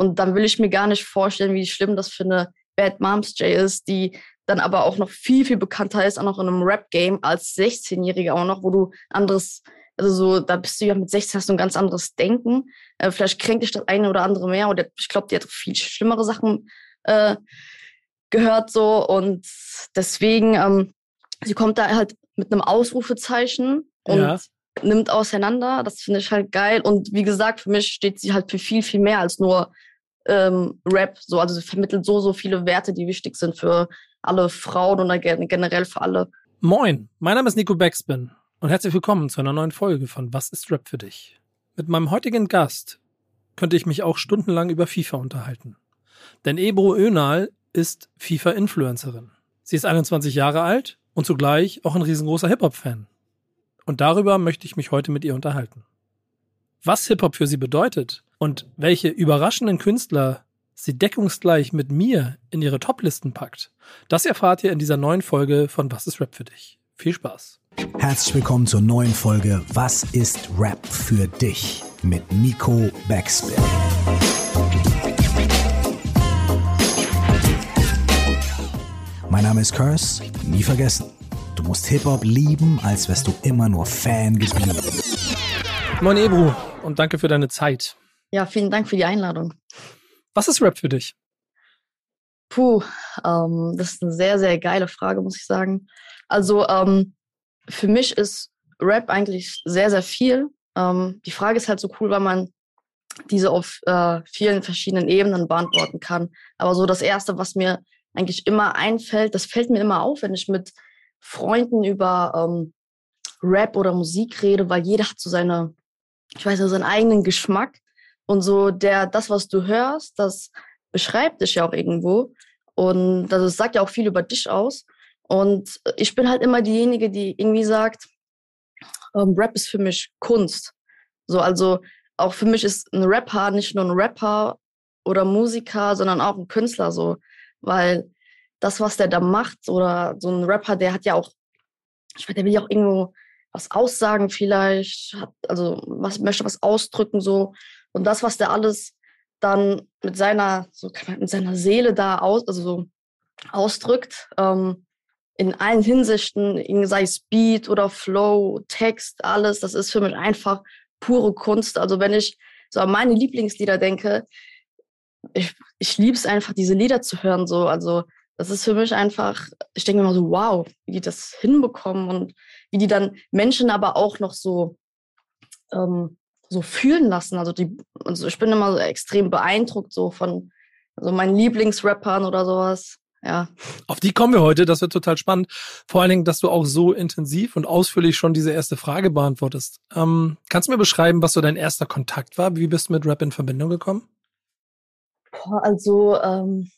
Und dann will ich mir gar nicht vorstellen, wie schlimm das für eine Bad Moms J ist, die dann aber auch noch viel, viel bekannter ist, auch noch in einem Rap-Game als 16-Jähriger auch noch, wo du anderes, also so, da bist du ja mit 16 hast du ein ganz anderes Denken. Äh, vielleicht kränkt dich das eine oder andere mehr oder ich glaube, die hat viel schlimmere Sachen äh, gehört so und deswegen, ähm, sie kommt da halt mit einem Ausrufezeichen und ja. nimmt auseinander. Das finde ich halt geil. Und wie gesagt, für mich steht sie halt für viel, viel mehr als nur ähm, Rap. So, also sie vermittelt so, so viele Werte, die wichtig sind für alle Frauen oder generell für alle. Moin, mein Name ist Nico Backspin und herzlich willkommen zu einer neuen Folge von Was ist Rap für dich? Mit meinem heutigen Gast könnte ich mich auch stundenlang über FIFA unterhalten. Denn Ebro Önal ist FIFA-Influencerin. Sie ist 21 Jahre alt und zugleich auch ein riesengroßer Hip-Hop-Fan. Und darüber möchte ich mich heute mit ihr unterhalten. Was Hip-Hop für sie bedeutet und welche überraschenden Künstler sie deckungsgleich mit mir in ihre Top-Listen packt, das erfahrt ihr in dieser neuen Folge von Was ist Rap für dich? Viel Spaß. Herzlich willkommen zur neuen Folge Was ist Rap für dich? mit Nico Backspin. Mein Name ist Curse, nie vergessen. Du musst Hip-Hop lieben, als wärst du immer nur Fan geblieben. Moin Ebru und danke für deine Zeit. Ja, vielen Dank für die Einladung. Was ist Rap für dich? Puh, ähm, das ist eine sehr, sehr geile Frage, muss ich sagen. Also ähm, für mich ist Rap eigentlich sehr, sehr viel. Ähm, die Frage ist halt so cool, weil man diese auf äh, vielen verschiedenen Ebenen beantworten kann. Aber so das Erste, was mir eigentlich immer einfällt, das fällt mir immer auf, wenn ich mit Freunden über ähm, Rap oder Musik rede, weil jeder hat so seine, ich weiß nicht, seinen eigenen Geschmack. Und so der, das, was du hörst, das beschreibt dich ja auch irgendwo. Und das sagt ja auch viel über dich aus. Und ich bin halt immer diejenige, die irgendwie sagt, ähm, Rap ist für mich Kunst. So, also auch für mich ist ein Rapper nicht nur ein Rapper oder Musiker, sondern auch ein Künstler so. Weil das, was der da macht, oder so ein Rapper, der hat ja auch, ich weiß, der will ja auch irgendwo was aussagen vielleicht, hat, also was möchte was ausdrücken so. Und das, was der alles dann mit seiner, so mit seiner Seele da aus, also so ausdrückt, ähm, in allen Hinsichten, sei es Beat oder Flow, Text, alles, das ist für mich einfach pure Kunst. Also wenn ich so an meine Lieblingslieder denke, ich, ich liebe es einfach, diese Lieder zu hören. So. Also das ist für mich einfach, ich denke immer so, wow, wie die das hinbekommen und wie die dann Menschen aber auch noch so ähm, so fühlen lassen. Also, die, also ich bin immer so extrem beeindruckt so von so meinen Lieblingsrappern oder sowas. Ja. Auf die kommen wir heute, das wird total spannend. Vor allen Dingen, dass du auch so intensiv und ausführlich schon diese erste Frage beantwortest. Ähm, kannst du mir beschreiben, was so dein erster Kontakt war? Wie bist du mit Rap in Verbindung gekommen? Boah, also ähm,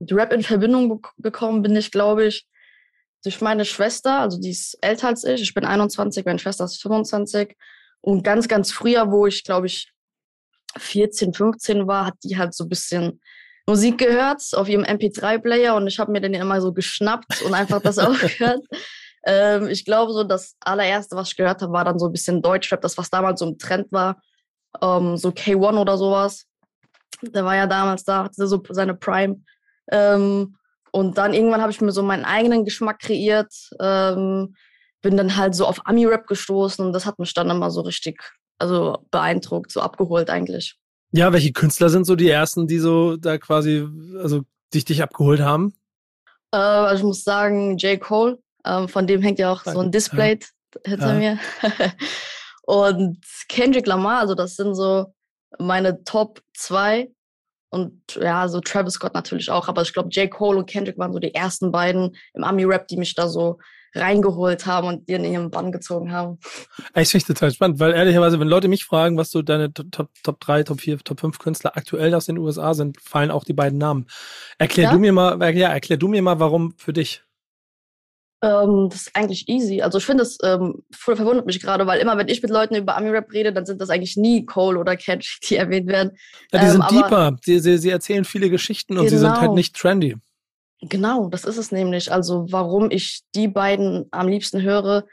mit Rap in Verbindung gekommen bin ich, glaube ich, durch meine Schwester. Also die ist älter als ich. Ich bin 21, meine Schwester ist 25. Und ganz, ganz früher, wo ich, glaube ich, 14, 15 war, hat die halt so ein bisschen Musik gehört auf ihrem MP3-Player und ich habe mir den immer so geschnappt und einfach das auch gehört. Ähm, ich glaube, so das allererste, was ich gehört habe, war dann so ein bisschen Deutschrap, das, was damals so im Trend war. Ähm, so K1 oder sowas. Der war ja damals da, hatte so seine Prime. Ähm, und dann irgendwann habe ich mir so meinen eigenen Geschmack kreiert. Ähm, bin dann halt so auf Ami-Rap gestoßen und das hat mich dann immer so richtig, also beeindruckt, so abgeholt eigentlich. Ja, welche Künstler sind so die ersten, die so da quasi, also dich dich abgeholt haben? Äh, also ich muss sagen, J. Cole, ähm, von dem hängt ja auch so ein Display ja. hinter ja. mir. und Kendrick Lamar, also das sind so meine Top 2. Und ja, so Travis Scott natürlich auch, aber ich glaube, J. Cole und Kendrick waren so die ersten beiden im Ami-Rap, die mich da so reingeholt haben und dir in ihren Bann gezogen haben. Ich finde total spannend, weil ehrlicherweise, wenn Leute mich fragen, was so deine Top, Top 3, Top 4, Top 5 Künstler aktuell aus den USA sind, fallen auch die beiden Namen. Erklär ja? du mir mal, ja, erklär du mir mal, warum für dich. Ähm, das ist eigentlich easy. Also ich finde das ähm, verwundert mich gerade, weil immer, wenn ich mit Leuten über Ami-Rap rede, dann sind das eigentlich nie Cole oder Catch, die erwähnt werden. Ja, die ähm, sind deeper. Sie, sie, sie erzählen viele Geschichten und genau. sie sind halt genau. nicht trendy. Genau, das ist es nämlich. Also warum ich die beiden am liebsten höre,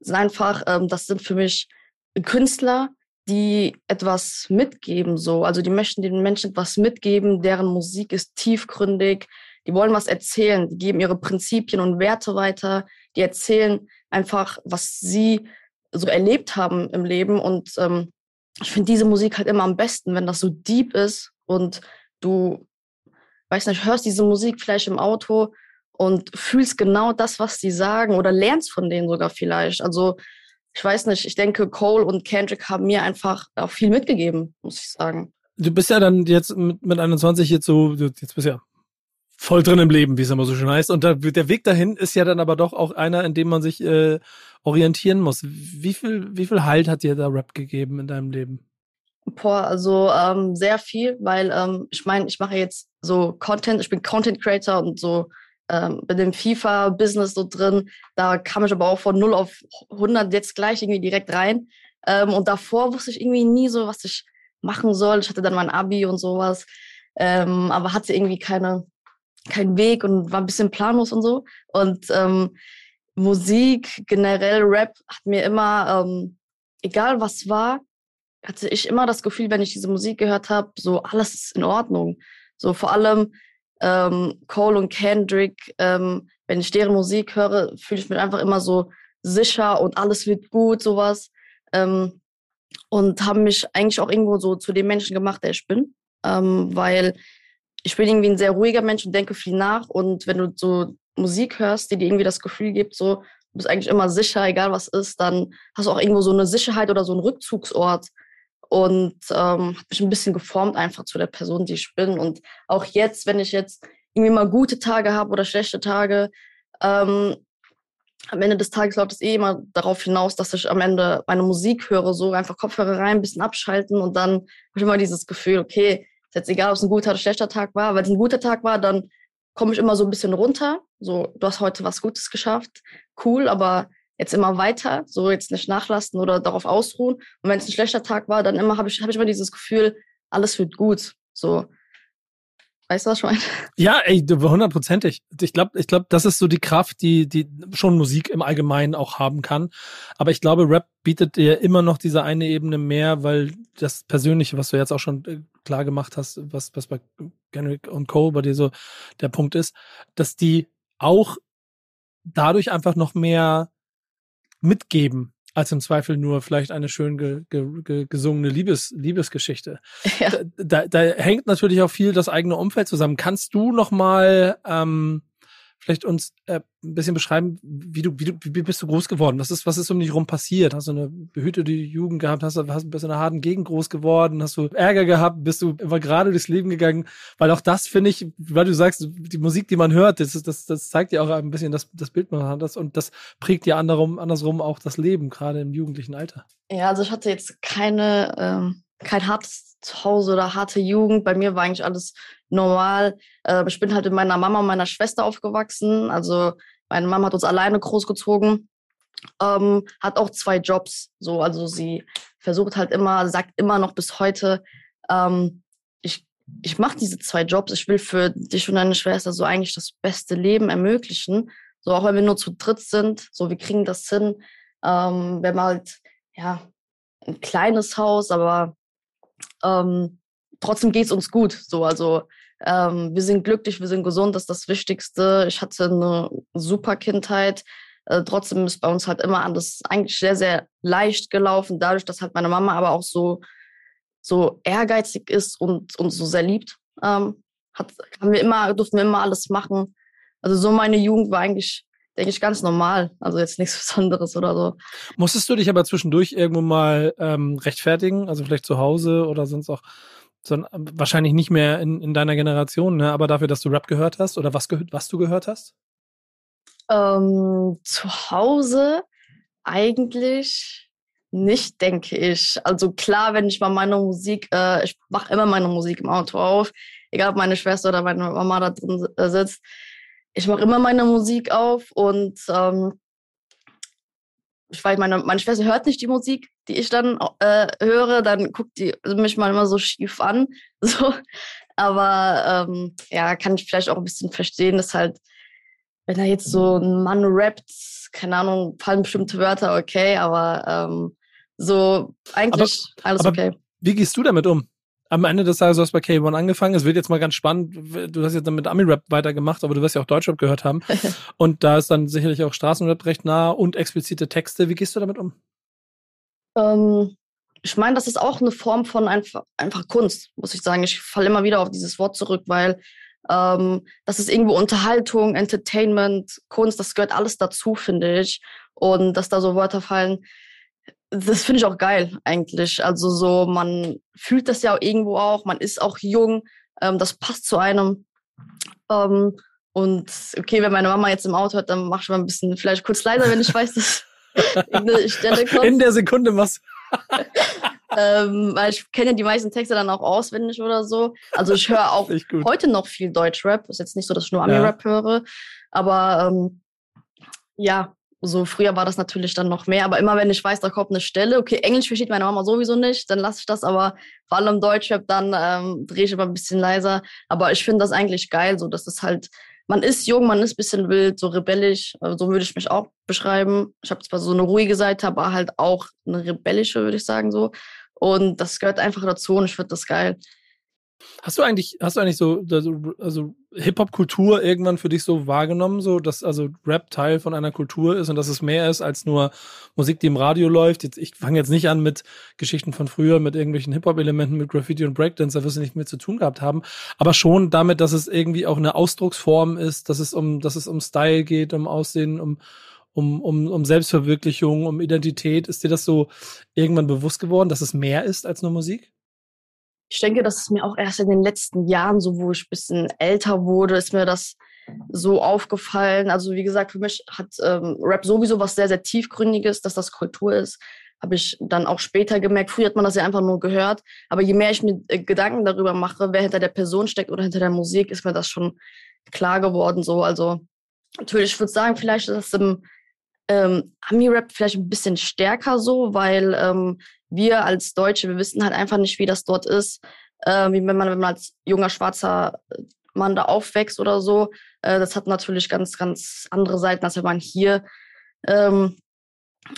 sind einfach, ähm, das sind für mich Künstler, die etwas mitgeben, so. Also die möchten den Menschen etwas mitgeben, deren Musik ist tiefgründig, die wollen was erzählen, die geben ihre Prinzipien und Werte weiter, die erzählen einfach, was sie so erlebt haben im Leben. Und ähm, ich finde diese Musik halt immer am besten, wenn das so deep ist und du, weiß nicht, hörst diese Musik vielleicht im Auto und fühlst genau das, was sie sagen oder lernst von denen sogar vielleicht. Also ich weiß nicht, ich denke, Cole und Kendrick haben mir einfach auch viel mitgegeben, muss ich sagen. Du bist ja dann jetzt mit, mit 21 jetzt so, jetzt bist ja voll drin im Leben, wie es immer so schön heißt. Und der, der Weg dahin ist ja dann aber doch auch einer, in dem man sich äh, orientieren muss. Wie viel, wie viel Halt hat dir da Rap gegeben in deinem Leben? Boah, also ähm, sehr viel, weil ähm, ich meine, ich mache jetzt so Content, ich bin Content Creator und so ähm, dem FIFA-Business so drin. Da kam ich aber auch von 0 auf 100 jetzt gleich irgendwie direkt rein. Ähm, und davor wusste ich irgendwie nie so, was ich machen soll. Ich hatte dann mein Abi und sowas, ähm, aber hatte irgendwie keine kein Weg und war ein bisschen planlos und so. Und ähm, Musik, generell Rap, hat mir immer, ähm, egal was war, hatte ich immer das Gefühl, wenn ich diese Musik gehört habe, so alles ist in Ordnung. So vor allem ähm, Cole und Kendrick, ähm, wenn ich deren Musik höre, fühle ich mich einfach immer so sicher und alles wird gut, sowas. Ähm, und haben mich eigentlich auch irgendwo so zu dem Menschen gemacht, der ich bin. Ähm, weil ich bin irgendwie ein sehr ruhiger Mensch und denke viel nach. Und wenn du so Musik hörst, die dir irgendwie das Gefühl gibt, so, du bist eigentlich immer sicher, egal was ist, dann hast du auch irgendwo so eine Sicherheit oder so einen Rückzugsort. Und ähm, hat mich ein bisschen geformt einfach zu der Person, die ich bin. Und auch jetzt, wenn ich jetzt irgendwie mal gute Tage habe oder schlechte Tage, ähm, am Ende des Tages läuft es eh immer darauf hinaus, dass ich am Ende meine Musik höre, so einfach Kopfhörer rein, ein bisschen abschalten und dann habe ich immer dieses Gefühl, okay, ist jetzt egal, ob es ein guter oder schlechter Tag war. Wenn es ein guter Tag war, dann komme ich immer so ein bisschen runter. So, du hast heute was Gutes geschafft. Cool, aber jetzt immer weiter. So, jetzt nicht nachlassen oder darauf ausruhen. Und wenn es ein schlechter Tag war, dann immer habe ich, hab ich immer dieses Gefühl, alles wird gut. So, Weißt du, was ich meine? Ja, ey, hundertprozentig. Ich glaube, ich glaube, das ist so die Kraft, die, die schon Musik im Allgemeinen auch haben kann. Aber ich glaube, Rap bietet dir immer noch diese eine Ebene mehr, weil das Persönliche, was du jetzt auch schon äh, klar gemacht hast, was, was bei Kendrick und Cole bei dir so der Punkt ist, dass die auch dadurch einfach noch mehr mitgeben als im Zweifel nur vielleicht eine schön ge, ge, ge, gesungene Liebes, Liebesgeschichte. Ja. Da, da, da hängt natürlich auch viel das eigene Umfeld zusammen. Kannst du noch mal ähm, vielleicht uns äh, ein bisschen beschreiben, wie du, wie du, wie bist du groß geworden? Was ist, was ist um dich rum passiert? Hast du eine behütete Jugend gehabt? Hast du, hast, bist du in einer harten Gegend groß geworden? Hast du Ärger gehabt? Bist du immer gerade durchs Leben gegangen? Weil auch das finde ich, weil du sagst, die Musik, die man hört, das, das, das zeigt ja auch ein bisschen das, das Bild man hat das und das prägt ja andersrum, andersrum auch das Leben, gerade im jugendlichen Alter. Ja, also ich hatte jetzt keine, ähm, kein hartes Zuhause oder harte Jugend. Bei mir war eigentlich alles normal. Äh, ich bin halt mit meiner Mama und meiner Schwester aufgewachsen. Also meine Mama hat uns alleine großgezogen. Ähm, hat auch zwei Jobs. So, also sie versucht halt immer, sagt immer noch bis heute, ähm, ich, ich mache diese zwei Jobs. Ich will für dich und deine Schwester so eigentlich das beste Leben ermöglichen. So, auch wenn wir nur zu dritt sind, so, wir kriegen das hin. Ähm, wir haben halt, ja, ein kleines Haus, aber ähm, trotzdem geht es uns gut. So, also ähm, wir sind glücklich, wir sind gesund, das ist das Wichtigste. Ich hatte eine super Kindheit. Äh, trotzdem ist bei uns halt immer alles eigentlich sehr, sehr leicht gelaufen, dadurch, dass halt meine Mama aber auch so, so ehrgeizig ist und uns so sehr liebt. Ähm, hat, haben wir immer, durften wir immer alles machen. Also so meine Jugend war eigentlich, denke ich, ganz normal. Also jetzt nichts Besonderes oder so. Musstest du dich aber zwischendurch irgendwo mal ähm, rechtfertigen? Also vielleicht zu Hause oder sonst auch sondern wahrscheinlich nicht mehr in, in deiner Generation, ne? aber dafür, dass du Rap gehört hast oder was, was du gehört hast? Ähm, zu Hause eigentlich nicht, denke ich. Also klar, wenn ich mal meine Musik, äh, ich mache immer meine Musik im Auto auf, egal ob meine Schwester oder meine Mama da drin äh, sitzt. Ich mache immer meine Musik auf und ähm, ich weiß, meine, meine Schwester hört nicht die Musik, die ich dann äh, höre, dann guckt die mich mal immer so schief an. So. Aber ähm, ja, kann ich vielleicht auch ein bisschen verstehen, dass halt, wenn da jetzt so ein Mann rappt, keine Ahnung, fallen bestimmte Wörter, okay, aber ähm, So, eigentlich aber, alles aber okay. Wie gehst du damit um? Am Ende des Tages, du hast bei K1 angefangen. Es wird jetzt mal ganz spannend. Du hast jetzt dann mit Ami-Rap weitergemacht, aber du wirst ja auch Deutschrap gehört haben. und da ist dann sicherlich auch Straßenrap recht nah und explizite Texte. Wie gehst du damit um? Ähm, ich meine, das ist auch eine Form von einfach, einfach Kunst, muss ich sagen. Ich falle immer wieder auf dieses Wort zurück, weil ähm, das ist irgendwo Unterhaltung, Entertainment, Kunst, das gehört alles dazu, finde ich. Und dass da so Wörter fallen, das finde ich auch geil eigentlich. Also so, man fühlt das ja irgendwo auch, man ist auch jung, ähm, das passt zu einem. Ähm, und okay, wenn meine Mama jetzt im Auto hört, dann mach ich mal ein bisschen vielleicht kurz leiser, wenn ich weiß, dass in der Sekunde was. ähm, weil ich kenne die meisten Texte dann auch auswendig oder so. Also ich höre auch heute noch viel Deutschrap. Ist jetzt nicht so, dass ich nur Ami-Rap ja. höre. Aber ähm, ja, so früher war das natürlich dann noch mehr. Aber immer wenn ich weiß, da kommt eine Stelle, okay, Englisch versteht meine Mama sowieso nicht, dann lasse ich das. Aber vor allem Deutschrap, dann ähm, drehe ich immer ein bisschen leiser. Aber ich finde das eigentlich geil, so dass das halt man ist jung, man ist ein bisschen wild, so rebellisch, also so würde ich mich auch beschreiben. Ich habe zwar so eine ruhige Seite, aber halt auch eine rebellische, würde ich sagen so. Und das gehört einfach dazu und ich finde das geil. Hast du eigentlich, hast du eigentlich so, also Hip-Hop-Kultur irgendwann für dich so wahrgenommen, so dass also Rap Teil von einer Kultur ist und dass es mehr ist als nur Musik, die im Radio läuft? Jetzt, ich fange jetzt nicht an mit Geschichten von früher, mit irgendwelchen Hip-Hop-Elementen, mit Graffiti und Breakdance, da wirst du nicht mehr zu tun gehabt haben, aber schon damit, dass es irgendwie auch eine Ausdrucksform ist, dass es um, dass es um Style geht, um Aussehen, um um, um, um Selbstverwirklichung, um Identität. Ist dir das so irgendwann bewusst geworden, dass es mehr ist als nur Musik? Ich denke, das ist mir auch erst in den letzten Jahren, so wo ich ein bisschen älter wurde, ist mir das so aufgefallen. Also wie gesagt, für mich hat ähm, Rap sowieso was sehr, sehr tiefgründiges, dass das Kultur ist. Habe ich dann auch später gemerkt. Früher hat man das ja einfach nur gehört. Aber je mehr ich mir äh, Gedanken darüber mache, wer hinter der Person steckt oder hinter der Musik, ist mir das schon klar geworden. So, also natürlich, ich würde sagen, vielleicht ist das im ähm, Ami-Rap vielleicht ein bisschen stärker so, weil ähm, wir als Deutsche, wir wissen halt einfach nicht, wie das dort ist, äh, wie wenn man, wenn man als junger schwarzer Mann da aufwächst oder so. Äh, das hat natürlich ganz, ganz andere Seiten, als wenn man hier ähm,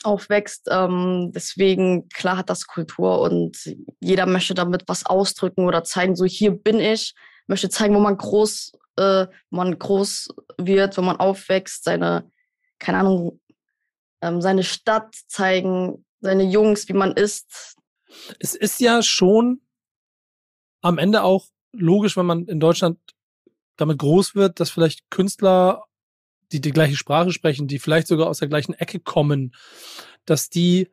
aufwächst. Ähm, deswegen, klar hat das Kultur und jeder möchte damit was ausdrücken oder zeigen, so hier bin ich, möchte zeigen, wo man groß, äh, wo man groß wird, wenn man aufwächst, seine, keine Ahnung, ähm, seine Stadt zeigen, seine Jungs, wie man ist. Es ist ja schon am Ende auch logisch, wenn man in Deutschland damit groß wird, dass vielleicht Künstler, die die gleiche Sprache sprechen, die vielleicht sogar aus der gleichen Ecke kommen, dass die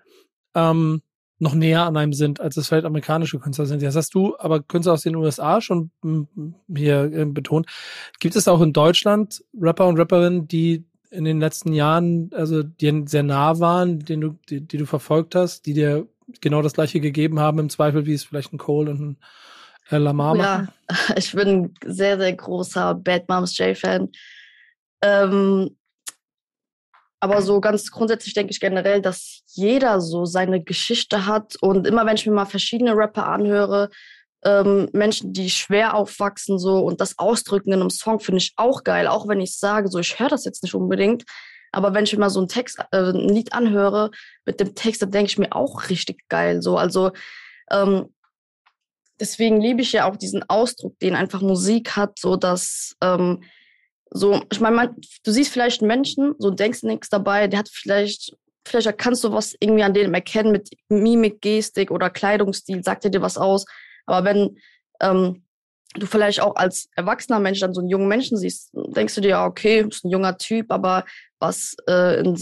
ähm, noch näher an einem sind, als es vielleicht amerikanische Künstler sind. Jetzt hast du aber Künstler aus den USA schon hm, hier äh, betont. Gibt es auch in Deutschland Rapper und Rapperinnen, die in den letzten Jahren, also dir sehr nah waren, den du, die, die, du verfolgt hast, die dir genau das gleiche gegeben haben, im Zweifel, wie es vielleicht ein Cole und ein äh, Lamar machen? Ja, ich bin ein sehr, sehr großer Bad Moms J-Fan. Ähm, aber so ganz grundsätzlich denke ich generell, dass jeder so seine Geschichte hat. Und immer wenn ich mir mal verschiedene Rapper anhöre, ähm, Menschen, die schwer aufwachsen so und das ausdrücken in einem Song finde ich auch geil, auch wenn ich sage, so ich höre das jetzt nicht unbedingt, aber wenn ich mal so einen Text, äh, ein Lied anhöre mit dem Text, dann denke ich mir auch richtig geil so. Also ähm, deswegen liebe ich ja auch diesen Ausdruck, den einfach Musik hat, so dass ähm, so, ich meine, du siehst vielleicht einen Menschen, so denkst nichts dabei, der hat vielleicht, vielleicht kannst du was irgendwie an dem erkennen mit Mimik, Gestik oder Kleidungsstil, sagt er dir was aus. Aber wenn ähm, du vielleicht auch als erwachsener Mensch dann so einen jungen Menschen siehst, denkst du dir, ja, okay, ist ein junger Typ, aber was äh, in,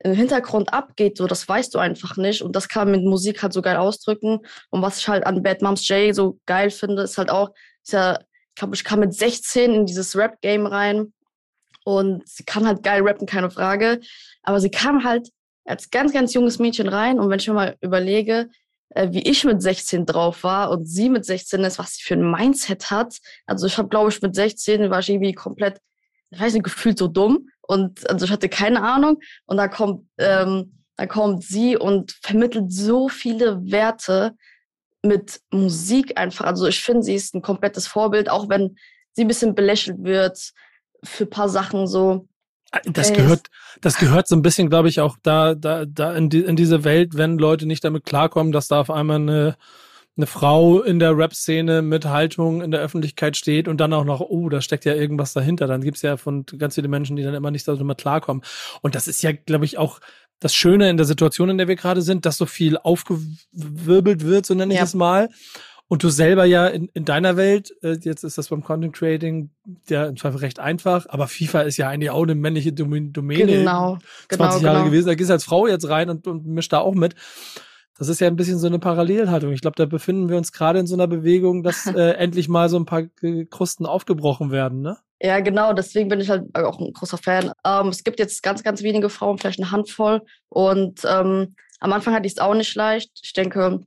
im Hintergrund abgeht, so das weißt du einfach nicht. Und das kann man mit Musik halt so geil ausdrücken. Und was ich halt an Bad Moms J so geil finde, ist halt auch, ist ja, ich glaube, ich kam mit 16 in dieses Rap-Game rein und sie kann halt geil rappen, keine Frage. Aber sie kam halt als ganz, ganz junges Mädchen rein. Und wenn ich mir mal überlege, äh, wie ich mit 16 drauf war und sie mit 16 ist, was sie für ein Mindset hat. Also ich habe, glaube ich, mit 16 war ich irgendwie komplett, ich weiß nicht, gefühlt so dumm. Und also ich hatte keine Ahnung. Und da kommt, ähm, da kommt sie und vermittelt so viele Werte mit Musik einfach. Also ich finde, sie ist ein komplettes Vorbild, auch wenn sie ein bisschen belächelt wird für ein paar Sachen so. Das gehört, das gehört so ein bisschen, glaube ich, auch da, da, da in, die, in diese Welt, wenn Leute nicht damit klarkommen, dass da auf einmal eine, eine Frau in der Rap-Szene mit Haltung in der Öffentlichkeit steht und dann auch noch, oh, da steckt ja irgendwas dahinter. Dann gibt's ja von ganz viele Menschen, die dann immer nicht damit klarkommen. Und das ist ja, glaube ich, auch das Schöne in der Situation, in der wir gerade sind, dass so viel aufgewirbelt wird, so nenne ich ja. es mal. Und du selber ja in, in deiner Welt, äh, jetzt ist das beim Content Creating ja im Zweifel recht einfach, aber FIFA ist ja eigentlich auch eine männliche Domäne. Genau, 20 genau, Jahre genau. gewesen. Da gehst du als Frau jetzt rein und, und mischt da auch mit. Das ist ja ein bisschen so eine Parallelhaltung. Ich glaube, da befinden wir uns gerade in so einer Bewegung, dass äh, endlich mal so ein paar Krusten aufgebrochen werden, ne? Ja, genau, deswegen bin ich halt auch ein großer Fan. Ähm, es gibt jetzt ganz, ganz wenige Frauen, vielleicht eine Handvoll. Und ähm, am Anfang hatte ich es auch nicht leicht. Ich denke,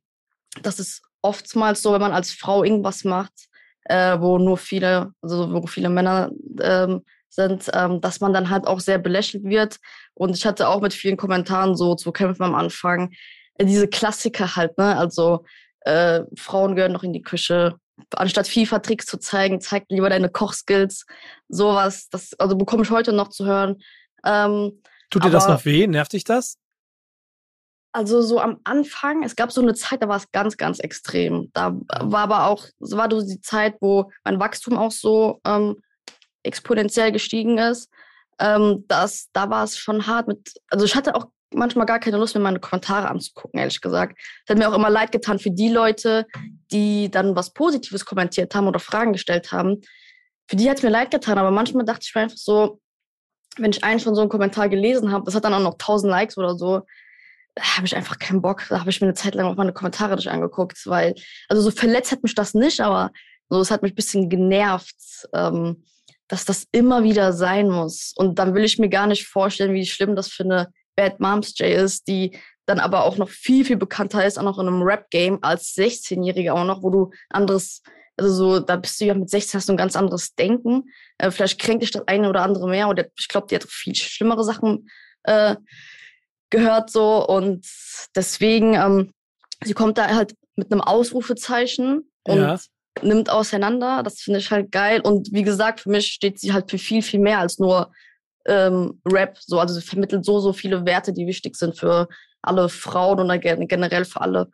das ist oftmals so, wenn man als Frau irgendwas macht, äh, wo nur viele, also wo viele Männer ähm, sind, ähm, dass man dann halt auch sehr belächelt wird. Und ich hatte auch mit vielen Kommentaren so zu kämpfen am Anfang. Äh, diese Klassiker halt, ne? Also äh, Frauen gehören noch in die Küche. Anstatt FIFA-Tricks zu zeigen, zeig lieber deine Kochskills. Sowas, das also bekomme ich heute noch zu hören. Ähm, Tut dir das noch weh? Nervt dich das? Also so am Anfang, es gab so eine Zeit, da war es ganz, ganz extrem. Da war aber auch, es war so die Zeit, wo mein Wachstum auch so ähm, exponentiell gestiegen ist. Ähm, das, da war es schon hart mit, also ich hatte auch manchmal gar keine Lust mehr, meine Kommentare anzugucken, ehrlich gesagt. Es hat mir auch immer leid getan für die Leute, die dann was Positives kommentiert haben oder Fragen gestellt haben. Für die hat es mir leid getan, aber manchmal dachte ich mir einfach so, wenn ich einen von so einem Kommentar gelesen habe, das hat dann auch noch 1000 Likes oder so, habe ich einfach keinen Bock. Da habe ich mir eine Zeit lang auch meine Kommentare nicht angeguckt, weil, also so verletzt hat mich das nicht, aber so, es hat mich ein bisschen genervt, ähm, dass das immer wieder sein muss. Und dann will ich mir gar nicht vorstellen, wie schlimm das für eine Bad Moms J ist, die dann aber auch noch viel, viel bekannter ist, auch noch in einem Rap-Game als 16-Jährige auch noch, wo du anderes, also so, da bist du ja mit 16 hast du ein ganz anderes Denken. Äh, vielleicht kränkt dich das eine oder andere mehr oder ich glaube, die hat viel schlimmere Sachen äh, gehört so und deswegen, ähm, sie kommt da halt mit einem Ausrufezeichen und ja. nimmt auseinander. Das finde ich halt geil und wie gesagt, für mich steht sie halt für viel, viel mehr als nur ähm, Rap. So, also sie vermittelt so, so viele Werte, die wichtig sind für alle Frauen und generell für alle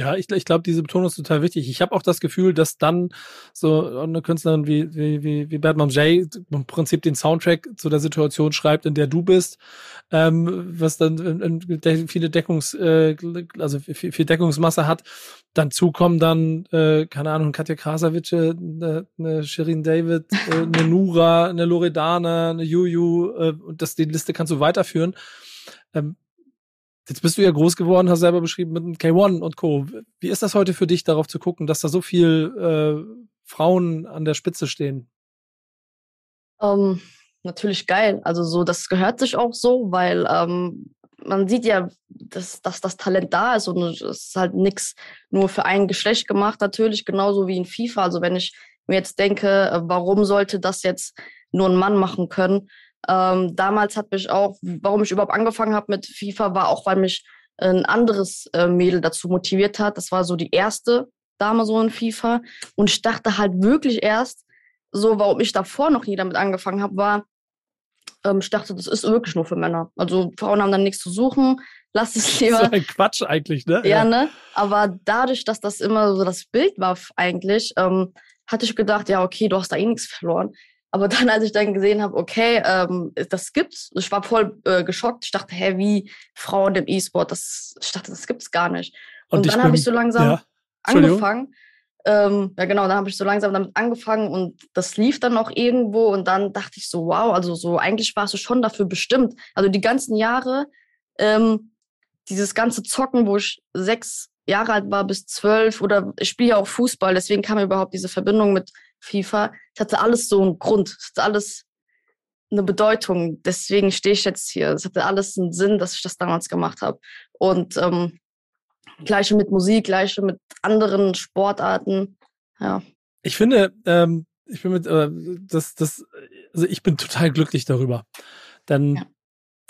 ja, ich, ich glaube, diese Betonung ist total wichtig. Ich habe auch das Gefühl, dass dann so eine Künstlerin wie, wie, wie, wie Bad Mom J im Prinzip den Soundtrack zu der Situation schreibt, in der du bist, ähm, was dann in, in viele Deckungs, äh, also viel, viel Deckungsmasse hat. Dann zukommen dann, äh, keine Ahnung, Katja Krasavitsche, eine, eine Shirin David, äh, eine Nura, eine Loredana, eine Juju, äh, und das, die Liste kannst du weiterführen. Ähm, Jetzt bist du ja groß geworden, hast selber beschrieben mit K1 und Co. Wie ist das heute für dich, darauf zu gucken, dass da so viel äh, Frauen an der Spitze stehen? Ähm, natürlich geil. Also so, das gehört sich auch so, weil ähm, man sieht ja, dass, dass das Talent da ist und es ist halt nichts nur für ein Geschlecht gemacht, natürlich, genauso wie in FIFA. Also wenn ich mir jetzt denke, äh, warum sollte das jetzt nur ein Mann machen können? Ähm, damals hat mich auch, warum ich überhaupt angefangen habe mit FIFA, war auch, weil mich ein anderes äh, Mädel dazu motiviert hat. Das war so die erste Dame so in FIFA. Und ich dachte halt wirklich erst, so warum ich davor noch nie damit angefangen habe, war, ähm, ich dachte, das ist wirklich nur für Männer. Also Frauen haben dann nichts zu suchen, lass es lieber. So ein Quatsch eigentlich, ne? Ja, ne? Aber dadurch, dass das immer so das Bild war eigentlich, ähm, hatte ich gedacht, ja, okay, du hast da eh nichts verloren. Aber dann, als ich dann gesehen habe, okay, ähm, das gibt's, ich war voll äh, geschockt. Ich dachte, hä, wie Frauen im E-Sport, das, ich dachte, das gibt's gar nicht. Und, und dann habe ich so langsam ja, angefangen. Ähm, ja, genau, dann habe ich so langsam damit angefangen und das lief dann auch irgendwo und dann dachte ich so, wow, also so eigentlich warst du schon dafür bestimmt. Also die ganzen Jahre, ähm, dieses ganze Zocken, wo ich sechs Jahre alt war bis zwölf oder ich spiele ja auch Fußball, deswegen kam mir überhaupt diese Verbindung mit FIFA. Es hatte alles so einen Grund. Es hatte alles eine Bedeutung. Deswegen stehe ich jetzt hier. Es hatte alles einen Sinn, dass ich das damals gemacht habe. Und ähm, gleiche mit Musik, gleiche mit anderen Sportarten. Ja. Ich finde, ähm, ich bin mit, äh, das, das, also ich bin total glücklich darüber. Denn ja.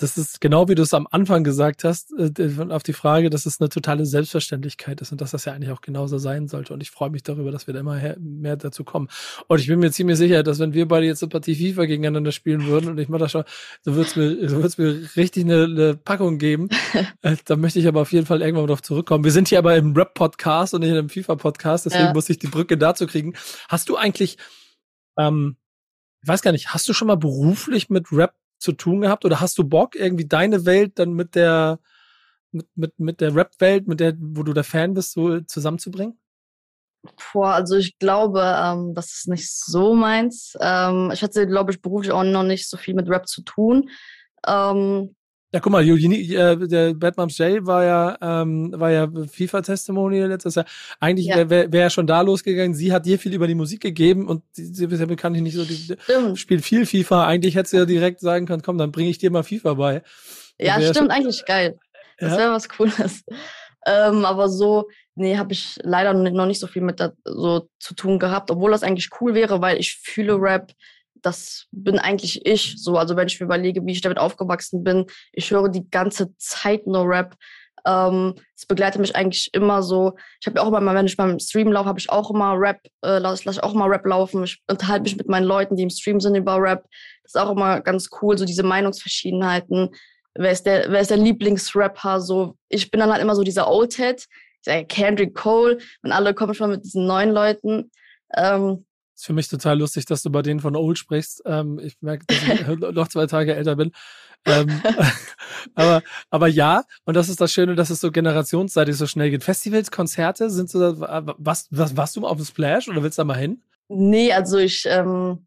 Das ist genau wie du es am Anfang gesagt hast, äh, auf die Frage, dass es eine totale Selbstverständlichkeit ist und dass das ja eigentlich auch genauso sein sollte. Und ich freue mich darüber, dass wir da immer mehr dazu kommen. Und ich bin mir ziemlich sicher, dass wenn wir beide jetzt eine Partie FIFA gegeneinander spielen würden und ich mache das schon, so wird es mir, so wird's mir richtig eine, eine Packung geben. Äh, da möchte ich aber auf jeden Fall irgendwann darauf zurückkommen. Wir sind hier aber im Rap-Podcast und nicht in einem FIFA-Podcast, deswegen ja. muss ich die Brücke dazu kriegen. Hast du eigentlich, ähm, ich weiß gar nicht, hast du schon mal beruflich mit Rap zu tun gehabt? Oder hast du Bock, irgendwie deine Welt dann mit der, mit, mit, mit der Rap-Welt, mit der, wo du der Fan bist, so zusammenzubringen? Boah, also ich glaube, ähm, das ist nicht so meins. Ähm, ich hatte, glaube ich, beruflich auch noch nicht so viel mit Rap zu tun. Ähm, ja, guck mal, äh, der Batman J war ja, ähm, war ja FIFA-Testimonial letztes Jahr. Eigentlich ja. wäre wär, wär schon da losgegangen. Sie hat dir viel über die Musik gegeben und sie ist ja bekanntlich nicht so, die spielt viel FIFA. Eigentlich hätte sie ja direkt sagen können, komm, dann bringe ich dir mal FIFA bei. Ja, stimmt, schon, eigentlich geil. Das ja? wäre was Cooles. Ähm, aber so, nee, habe ich leider noch nicht so viel mit da, so zu tun gehabt, obwohl das eigentlich cool wäre, weil ich fühle Rap das bin eigentlich ich. So, also wenn ich mir überlege, wie ich damit aufgewachsen bin, ich höre die ganze Zeit nur Rap. Ähm, es begleitet mich eigentlich immer so. Ich habe ja auch immer, wenn ich beim Stream laufe, habe ich auch immer Rap, äh, lasse lass ich auch immer Rap laufen. Ich unterhalte mich mit meinen Leuten, die im Stream sind über Rap. Das ist auch immer ganz cool, so diese Meinungsverschiedenheiten. Wer ist der, wer ist der Lieblingsrapper? So, ich bin dann halt immer so dieser Old Head. Ich sage Kendrick Cole und alle kommen schon mit diesen neuen Leuten. Ähm, ist für mich total lustig, dass du bei denen von Old sprichst. Ähm, ich merke, dass ich noch zwei Tage älter bin. ähm, aber, aber ja, und das ist das Schöne, dass es so generationsseitig so schnell geht. Festivals, Konzerte, sind so, was, was, warst du mal auf dem Splash oder willst du da mal hin? Nee, also ich ähm,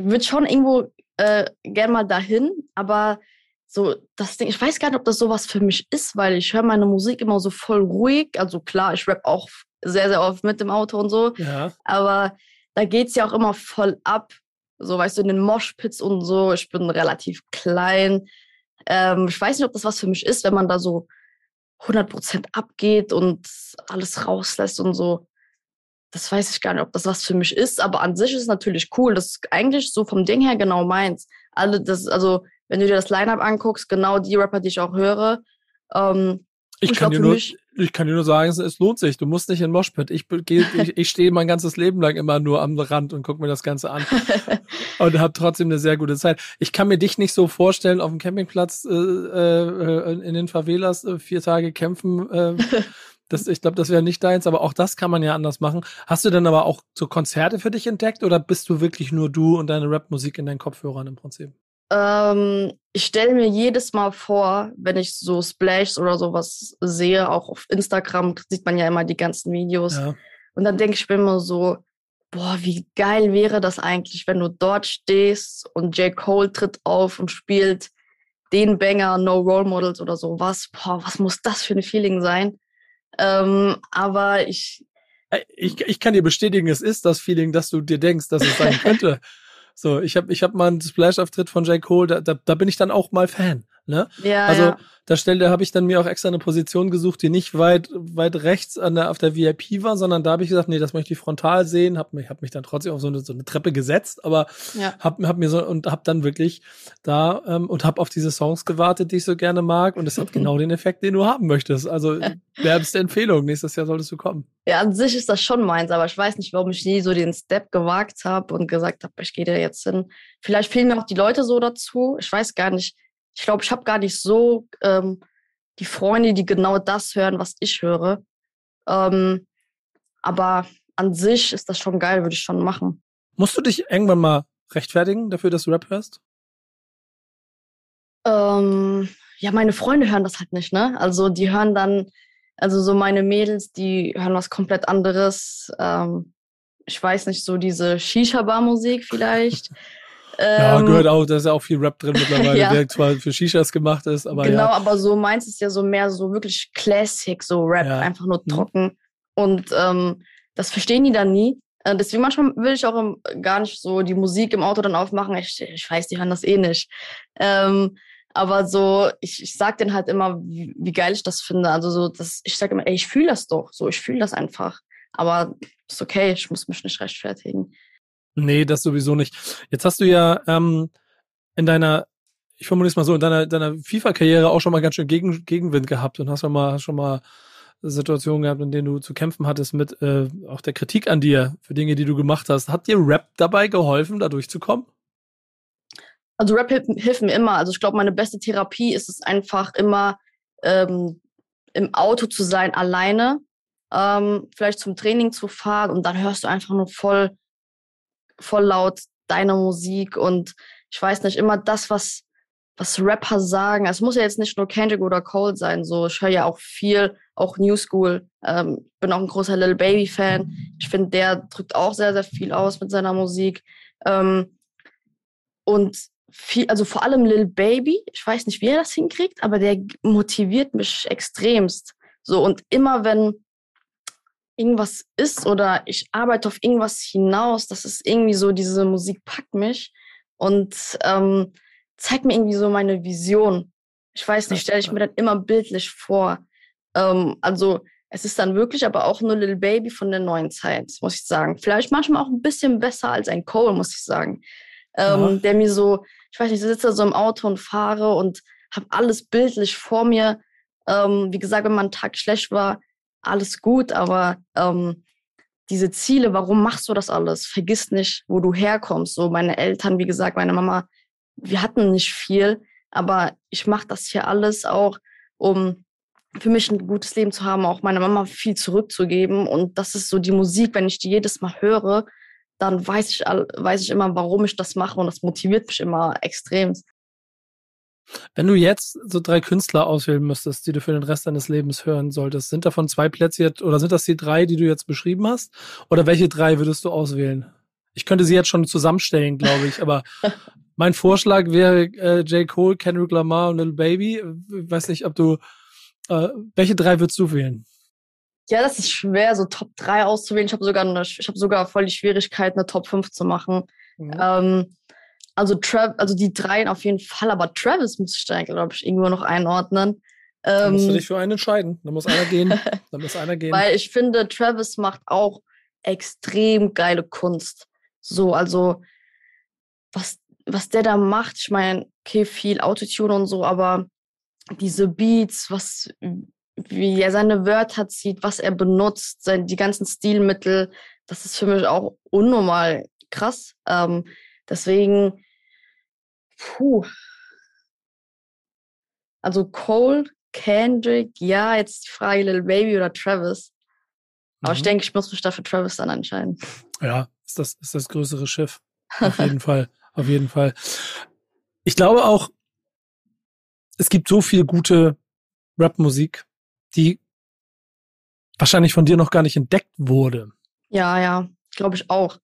würde schon irgendwo äh, gern mal dahin, aber so das Ding, ich weiß gar nicht, ob das sowas für mich ist, weil ich höre meine Musik immer so voll ruhig. Also klar, ich rap auch sehr, sehr oft mit dem Auto und so. Ja. Aber da geht es ja auch immer voll ab. So, weißt du, in den Moshpits und so. Ich bin relativ klein. Ähm, ich weiß nicht, ob das was für mich ist, wenn man da so 100% abgeht und alles rauslässt und so. Das weiß ich gar nicht, ob das was für mich ist, aber an sich ist es natürlich cool. Das ist eigentlich so vom Ding her genau meins. Alle, das, also, wenn du dir das Line-Up anguckst, genau die Rapper, die ich auch höre. Ähm, ich, ich kann glaub, dir nur, mich, ich kann dir nur sagen, es, lohnt sich. Du musst nicht in Moshpit. Ich, ich, ich stehe mein ganzes Leben lang immer nur am Rand und gucke mir das Ganze an. und habe trotzdem eine sehr gute Zeit. Ich kann mir dich nicht so vorstellen, auf dem Campingplatz äh, äh, in den Favelas äh, vier Tage kämpfen. Äh, das, ich glaube, das wäre nicht deins, aber auch das kann man ja anders machen. Hast du denn aber auch so Konzerte für dich entdeckt oder bist du wirklich nur du und deine Rapmusik in deinen Kopfhörern im Prinzip? Ähm, ich stelle mir jedes Mal vor, wenn ich so Splashs oder sowas sehe, auch auf Instagram sieht man ja immer die ganzen Videos. Ja. Und dann denke ich mir immer so, boah, wie geil wäre das eigentlich, wenn du dort stehst und J. Cole tritt auf und spielt den Banger No Role Models oder sowas. Boah, was muss das für ein Feeling sein? Ähm, aber ich, ich, ich kann dir bestätigen, es ist das Feeling, dass du dir denkst, dass es sein könnte. So, ich habe ich hab mal einen Splash-Auftritt von J. Cole, da, da, da bin ich dann auch mal Fan. Ne? Ja, also ja. da stelle habe ich dann mir auch extra eine Position gesucht, die nicht weit weit rechts an der auf der VIP war, sondern da habe ich gesagt, nee, das möchte ich frontal sehen, habe mich hab mich dann trotzdem auf so eine, so eine Treppe gesetzt, aber ja. habe hab mir so und habe dann wirklich da ähm, und habe auf diese Songs gewartet, die ich so gerne mag und es hat genau den Effekt, den du haben möchtest. Also wärmste Empfehlung, nächstes Jahr solltest du kommen. Ja, an sich ist das schon meins, aber ich weiß nicht, warum ich nie so den Step gewagt habe und gesagt habe, ich gehe da jetzt hin. Vielleicht fehlen mir auch die Leute so dazu. Ich weiß gar nicht ich glaube, ich habe gar nicht so ähm, die Freunde, die genau das hören, was ich höre. Ähm, aber an sich ist das schon geil, würde ich schon machen. Musst du dich irgendwann mal rechtfertigen dafür, dass du Rap hörst? Ähm, ja, meine Freunde hören das halt nicht, ne? Also die hören dann, also so meine Mädels, die hören was komplett anderes. Ähm, ich weiß nicht, so diese Shisha-Bar-Musik vielleicht. ja, ähm, gehört auch, da ist ja auch viel Rap drin mittlerweile, ja. der zwar für Shishas gemacht ist, aber Genau, ja. aber so meins ist ja so mehr so wirklich Classic, so Rap, ja. einfach nur mhm. trocken. Und ähm, das verstehen die dann nie. Äh, deswegen manchmal will ich auch gar nicht so die Musik im Auto dann aufmachen. Ich, ich weiß, die hören das eh nicht. Ähm, aber so, ich, ich sag denen halt immer, wie, wie, geil ich das finde. Also so, das, ich sag immer, ey, ich fühle das doch. So, ich fühle das einfach. Aber ist okay, ich muss mich nicht rechtfertigen. Nee, das sowieso nicht. Jetzt hast du ja ähm, in deiner ich formuliere es mal so, in deiner, deiner FIFA-Karriere auch schon mal ganz schön Gegen, Gegenwind gehabt und hast schon mal, schon mal Situationen gehabt, in denen du zu kämpfen hattest mit äh, auch der Kritik an dir für Dinge, die du gemacht hast. Hat dir Rap dabei geholfen, da durchzukommen? Also Rap hilft mir immer. Also ich glaube, meine beste Therapie ist es einfach immer ähm, im Auto zu sein, alleine, ähm, vielleicht zum Training zu fahren und dann hörst du einfach nur voll, voll laut deine Musik und ich weiß nicht, immer das, was, was Rapper sagen. Es muss ja jetzt nicht nur Kendrick oder Cole sein, so ich höre ja auch viel, auch New School. Ähm, bin auch ein großer Little Baby Fan. Ich finde, der drückt auch sehr, sehr viel aus mit seiner Musik. Ähm, und viel, also vor allem Lil Baby, ich weiß nicht, wie er das hinkriegt, aber der motiviert mich extremst. So, und immer wenn irgendwas ist oder ich arbeite auf irgendwas hinaus, das ist irgendwie so, diese Musik packt mich und ähm, zeigt mir irgendwie so meine Vision. Ich weiß nicht, stelle ich mir dann immer bildlich vor. Ähm, also es ist dann wirklich aber auch nur Lil Baby von der neuen Zeit, muss ich sagen. Vielleicht manchmal auch ein bisschen besser als ein Cole, muss ich sagen. Ähm, ja. Der mir so, ich weiß nicht, ich sitze so im Auto und fahre und habe alles bildlich vor mir. Ähm, wie gesagt, wenn mein Tag schlecht war, alles gut, aber ähm, diese Ziele, warum machst du das alles? Vergiss nicht, wo du herkommst. So meine Eltern, wie gesagt, meine Mama, wir hatten nicht viel, aber ich mache das hier alles auch, um für mich ein gutes Leben zu haben, auch meiner Mama viel zurückzugeben. Und das ist so die Musik, wenn ich die jedes Mal höre, dann weiß ich, weiß ich immer, warum ich das mache und das motiviert mich immer extrem. Wenn du jetzt so drei Künstler auswählen müsstest, die du für den Rest deines Lebens hören solltest, sind davon zwei platziert oder sind das die drei, die du jetzt beschrieben hast? Oder welche drei würdest du auswählen? Ich könnte sie jetzt schon zusammenstellen, glaube ich, aber mein Vorschlag wäre äh, J. Cole, Kendrick Lamar und Little Baby. Ich weiß nicht, ob du, äh, welche drei würdest du wählen? Ja, das ist schwer, so Top 3 auszuwählen. Ich habe sogar, eine, ich hab sogar voll die Schwierigkeit, eine Top 5 zu machen. Mhm. Ähm, also, Trav also die dreien auf jeden Fall, aber Travis muss ich da, glaube ich, irgendwo noch einordnen. Ähm, musst du dich für einen entscheiden. Da muss einer gehen. da muss einer gehen. Weil ich finde, Travis macht auch extrem geile Kunst. So, also was, was der da macht, ich meine, okay, viel Autotune und so, aber diese Beats, was, wie er seine Wörter zieht, was er benutzt, sein, die ganzen Stilmittel, das ist für mich auch unnormal krass. Ähm, deswegen, puh. Also Cole, Kendrick, ja, jetzt die Frage Little Baby oder Travis. Aber mhm. ich denke, ich muss mich dafür Travis dann entscheiden. Ja, ist das, ist das größere Schiff. Auf jeden Fall. Auf jeden Fall. Ich glaube auch, es gibt so viel gute Rap-Musik, die wahrscheinlich von dir noch gar nicht entdeckt wurde. Ja, ja, glaube ich auch.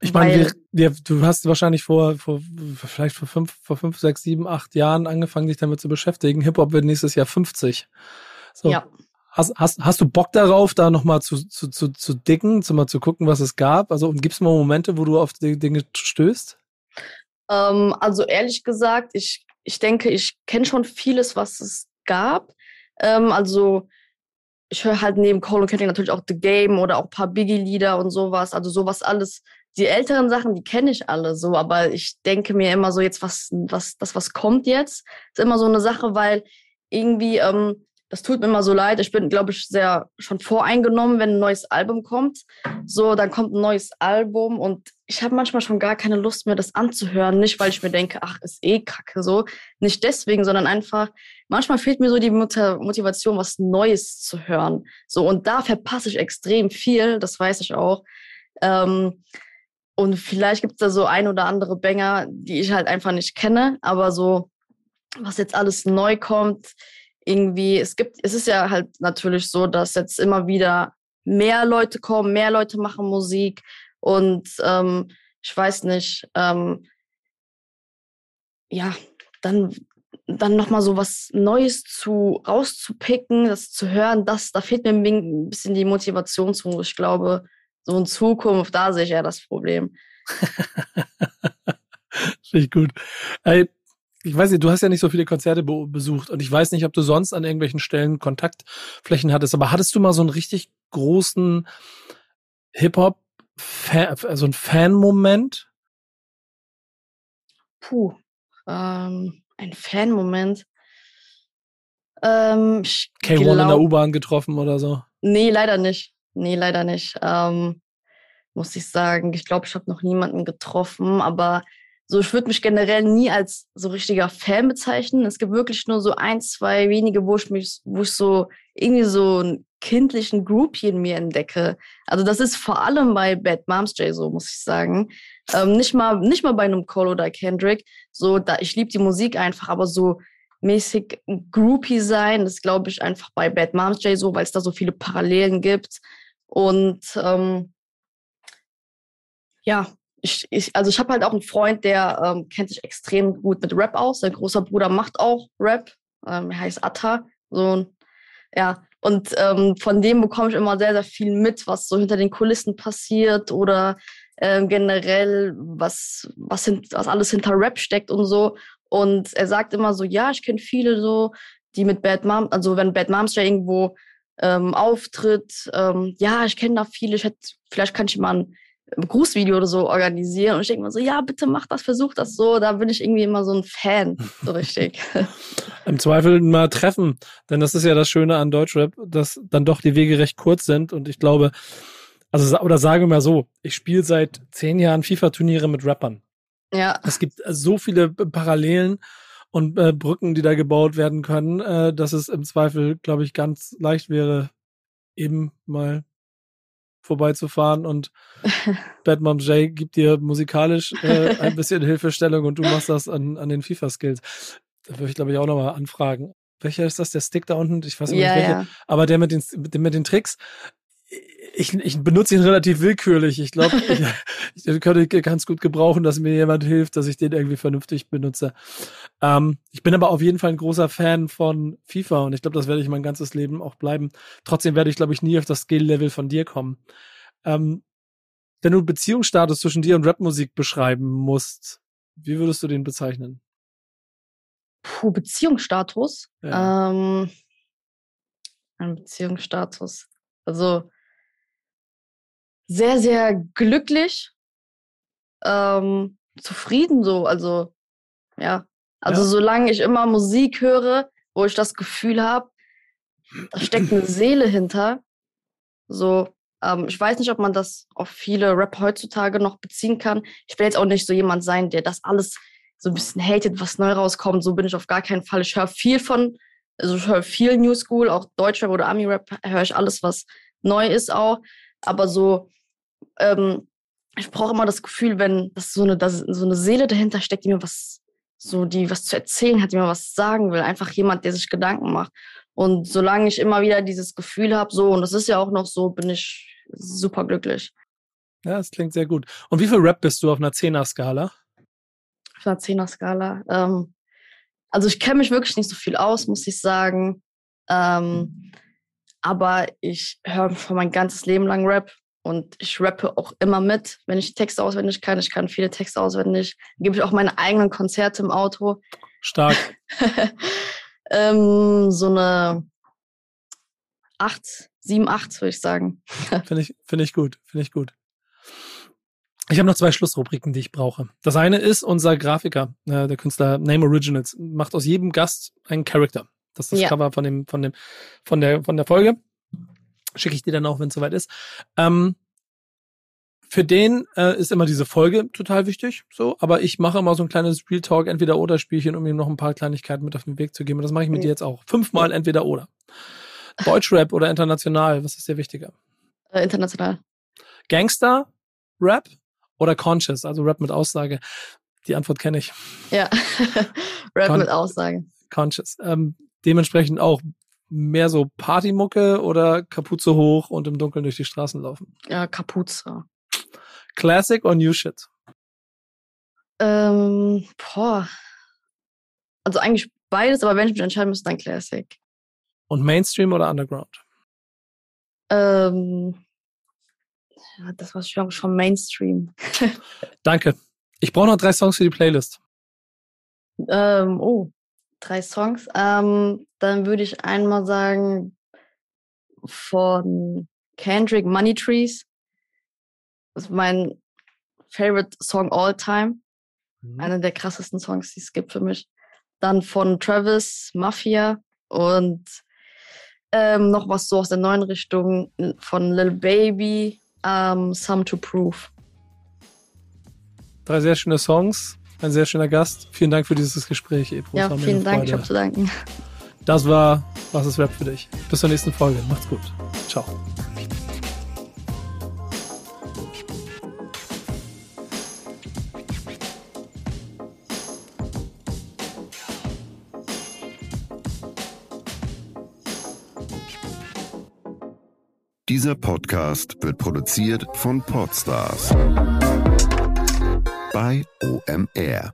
Ich meine, wir, wir, du hast wahrscheinlich vor, vor, vielleicht vor fünf, vor fünf, sechs, sieben, acht Jahren angefangen, dich damit zu beschäftigen. Hip-Hop wird nächstes Jahr 50. So. Ja. Hast, hast, hast du Bock darauf, da nochmal zu, zu, zu, zu dicken, zu mal zu gucken, was es gab? Also, gibt es mal Momente, wo du auf die Dinge stößt? Ähm, also, ehrlich gesagt, ich, ich denke, ich kenne schon vieles, was es gab. Ähm, also ich höre halt neben Cole und Kendrick natürlich auch The Game oder auch ein paar Biggie-Lieder und sowas. Also sowas alles. Die älteren Sachen, die kenne ich alle so, aber ich denke mir immer so jetzt, was, was, das, was kommt jetzt, ist immer so eine Sache, weil irgendwie ähm, das tut mir immer so leid. Ich bin, glaube ich, sehr schon voreingenommen, wenn ein neues Album kommt. So, dann kommt ein neues Album und ich habe manchmal schon gar keine Lust mehr, das anzuhören. Nicht, weil ich mir denke, ach, ist eh kacke, so. Nicht deswegen, sondern einfach, manchmal fehlt mir so die Motivation, was Neues zu hören. So, und da verpasse ich extrem viel, das weiß ich auch. Ähm, und vielleicht gibt es da so ein oder andere Banger, die ich halt einfach nicht kenne, aber so, was jetzt alles neu kommt, irgendwie, es gibt, es ist ja halt natürlich so, dass jetzt immer wieder mehr Leute kommen, mehr Leute machen Musik und ähm, ich weiß nicht, ähm, ja, dann dann nochmal so was Neues zu rauszupicken, das zu hören, das, da fehlt mir ein bisschen die Motivation zu. Ich glaube, so in Zukunft, da sehe ich ja das Problem. Finde ich gut. Ey, ich weiß nicht, du hast ja nicht so viele Konzerte be besucht und ich weiß nicht, ob du sonst an irgendwelchen Stellen Kontaktflächen hattest, aber hattest du mal so einen richtig großen Hip-Hop, also einen Fan-Moment? Puh. Ähm, ein Fan-Moment. Ähm, ich K1 in der U-Bahn getroffen oder so. Nee, leider nicht. Nee, leider nicht. Ähm, muss ich sagen. Ich glaube, ich habe noch niemanden getroffen, aber so, ich würde mich generell nie als so richtiger Fan bezeichnen. Es gibt wirklich nur so ein, zwei wenige, wo ich mich, wo ich so irgendwie so einen kindlichen Groupie in mir entdecke. Also das ist vor allem bei Bad Moms J so, muss ich sagen. Ähm, nicht mal, nicht mal bei einem Cole oder Kendrick. So, da ich liebe die Musik einfach, aber so mäßig Groupie sein, das glaube ich einfach bei Bad Moms J so, weil es da so viele Parallelen gibt. Und ähm, ja, ich, ich, also ich habe halt auch einen Freund, der ähm, kennt sich extrem gut mit Rap aus. Sein großer Bruder macht auch Rap. Ähm, er heißt Atta. So, ja, und ähm, von dem bekomme ich immer sehr, sehr viel mit, was so hinter den Kulissen passiert oder ähm, generell, was, was, hin, was alles hinter Rap steckt und so. Und er sagt immer so, ja, ich kenne viele so, die mit Bad Mom, also wenn Bad Moms ja irgendwo ähm, auftritt, ähm, ja, ich kenne da viele, ich hätte, vielleicht kann ich mal ein Grußvideo oder so organisieren. Und ich denke mir so, ja, bitte mach das, versuch das so. Da bin ich irgendwie immer so ein Fan, so richtig. Im Zweifel mal treffen, denn das ist ja das Schöne an Deutschrap, dass dann doch die Wege recht kurz sind und ich glaube, also oder sage mal so, ich spiele seit zehn Jahren FIFA-Turniere mit Rappern. ja, Es gibt so viele Parallelen und äh, Brücken, die da gebaut werden können, äh, dass es im Zweifel, glaube ich, ganz leicht wäre, eben mal vorbeizufahren und Bad Mom J gibt dir musikalisch äh, ein bisschen Hilfestellung und du machst das an, an den FIFA-Skills. Da würde ich, glaube ich, auch nochmal anfragen. Welcher ist das? Der Stick da unten? Ich weiß nicht, ja, welcher. ja. Aber der mit den, mit den Tricks, ich, ich benutze ihn relativ willkürlich. Ich glaube, ich, ich könnte ganz gut gebrauchen, dass mir jemand hilft, dass ich den irgendwie vernünftig benutze. Ähm, ich bin aber auf jeden Fall ein großer Fan von FIFA und ich glaube, das werde ich mein ganzes Leben auch bleiben. Trotzdem werde ich, glaube ich, nie auf das Skill-Level von dir kommen. Ähm, wenn du Beziehungsstatus zwischen dir und Rapmusik beschreiben musst, wie würdest du den bezeichnen? Puh, Beziehungsstatus. Ja. Ähm, ein Beziehungsstatus. Also sehr, sehr glücklich, ähm, zufrieden so. Also ja, also Ja. solange ich immer Musik höre, wo ich das Gefühl habe, da steckt eine Seele hinter. So, ähm, ich weiß nicht, ob man das auf viele Rap heutzutage noch beziehen kann. Ich will jetzt auch nicht so jemand sein, der das alles so ein bisschen hatet, was neu rauskommt. So bin ich auf gar keinen Fall. Ich höre viel von, also ich höre viel New School, auch Deutschrap oder Ami-Rap höre ich alles, was neu ist auch. Aber so, ähm, ich brauche immer das Gefühl, wenn das so eine, dass so eine Seele dahinter steckt, die mir was, so die was zu erzählen hat, die mir was sagen will. Einfach jemand, der sich Gedanken macht. Und solange ich immer wieder dieses Gefühl habe, so, und das ist ja auch noch so, bin ich super glücklich. Ja, das klingt sehr gut. Und wie viel Rap bist du auf einer 10er-Skala? Auf einer 10er-Skala. Ähm, also ich kenne mich wirklich nicht so viel aus, muss ich sagen. Ähm, aber ich höre schon mein ganzes Leben lang Rap und ich rappe auch immer mit, wenn ich Texte auswendig kann. Ich kann viele Texte auswendig. Dann gebe ich auch meine eigenen Konzerte im Auto. Stark. ähm, so eine 8, 7, 8, würde ich sagen. Finde ich, finde ich gut. Finde ich gut. Ich habe noch zwei Schlussrubriken, die ich brauche. Das eine ist unser Grafiker, äh, der Künstler Name Originals, macht aus jedem Gast einen Charakter. Das ist das Ja. Cover von dem, von dem, von der, von der Folge. Schicke ich dir dann auch, wenn es soweit ist. Ähm, für den äh, ist immer diese Folge total wichtig, so, aber ich mache immer so ein kleines Real Talk, entweder oder Spielchen, um ihm noch ein paar Kleinigkeiten mit auf den Weg zu geben. Und das mache ich mit Ja. dir jetzt auch. Fünfmal entweder oder. Deutschrap oder international, was ist dir wichtiger? Äh, international. Gangster, Rap oder Conscious, also Rap mit Aussage? Die Antwort kenne ich. Ja. Rap Kon- mit Aussage. Conscious. Ähm, dementsprechend auch mehr so Partymucke oder Kapuze hoch und im Dunkeln durch die Straßen laufen. Ja, Kapuze. Classic or New Shit? Ähm, boah. Also eigentlich beides, aber wenn ich mich entscheiden müsste, dann Classic. Und Mainstream oder Underground? Ähm, ja, das war schon, schon Mainstream. Danke. Ich brauche noch drei Songs für die Playlist. Ähm, oh, drei Songs. Ähm, dann würde ich einmal sagen von Kendrick Money Trees. Das ist mein favorite Song all time. Einer der krassesten Songs, die es gibt für mich. Dann von Travis, Mafia und ähm, noch was so aus der neuen Richtung von Lil Baby, ähm, Some to Prove. Drei sehr schöne Songs, ein sehr schöner Gast. Vielen Dank für dieses Gespräch, Ebro. Ja, vielen Dank, ich habe zu danken. Das war Was ist Rap für dich? Bis zur nächsten Folge. Macht's gut. Ciao. Dieser Podcast wird produziert von Podstars bei OMR.